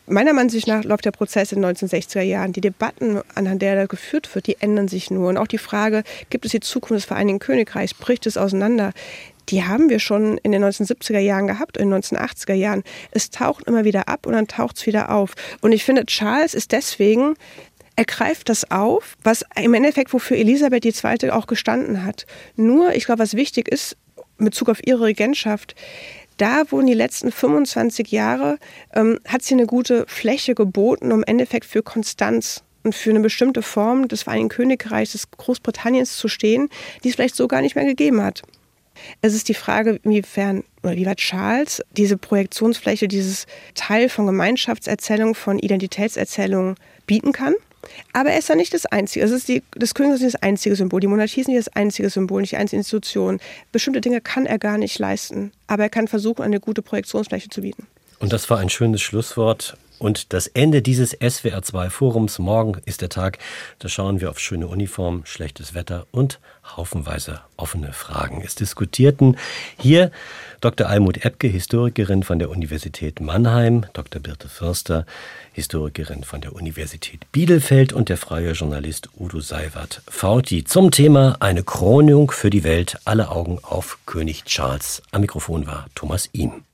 Meiner Meinung nach läuft der Prozess in den 1960er Jahren. Die Debatten, anhand der er geführt wird, die ändern sich nur. Und auch die Frage, gibt es die Zukunft des Vereinigten Königreichs, bricht es auseinander? Die haben wir schon in den 1970er Jahren gehabt, in den 1980er Jahren. Es taucht immer wieder ab und dann taucht es wieder auf. Und ich finde, Charles ist deswegen er greift das auf, was im Endeffekt, wofür Elisabeth II. auch gestanden hat. Nur, ich glaube, was wichtig ist, in Bezug auf ihre Regentschaft, da wurden die letzten 25 Jahre, ähm, hat sie eine gute Fläche geboten, um im Endeffekt für Konstanz und für eine bestimmte Form des Vereinigten Königreichs, des Großbritanniens zu stehen, die es vielleicht so gar nicht mehr gegeben hat. Es ist die Frage, inwiefern oder wie war Charles diese Projektionsfläche, dieses Teil von Gemeinschaftserzählung, von Identitätserzählung bieten kann. Aber er ist ja nicht das Einzige. Es ist die, das Königreich ist nicht das einzige Symbol. Die Monarchie ist nicht das einzige Symbol, nicht die einzige Institution. Bestimmte Dinge kann er gar nicht leisten. Aber er kann versuchen, eine gute Projektionsfläche zu bieten. Und das war ein schönes Schlusswort. Und das Ende dieses SWR2-Forums. Morgen ist der Tag. Da schauen wir auf schöne Uniform, schlechtes Wetter und haufenweise offene Fragen. Es diskutierten hier Dr. Almut Ebke, Historikerin von der Universität Mannheim, Dr. Birte Förster, Historikerin von der Universität Bielefeld und der freie Journalist Udo Seiwert Fauti zum Thema Eine Krönung für die Welt, alle Augen auf König Charles. Am Mikrofon war Thomas Ihm.